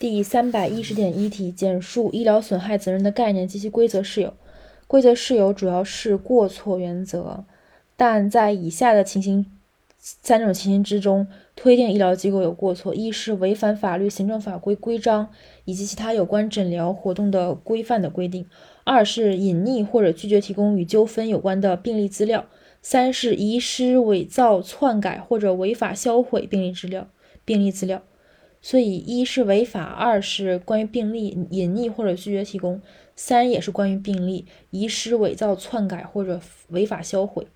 第三百一十点一题，简述医疗损害责任的概念及其规则事由。规则事由主要是过错原则，但在以下的情形三种情形之中，推定医疗机构有过错：一是违反法律、行政法规、规章以及其他有关诊疗活动的规范的规定；二是隐匿或者拒绝提供与纠纷有关的病历资料；三是遗失、伪造、篡改或者违法销毁病历资料。病历资料。所以，一是违法，二是关于病例隐匿或者拒绝提供，三也是关于病例遗失、伪造、篡改或者违法销毁。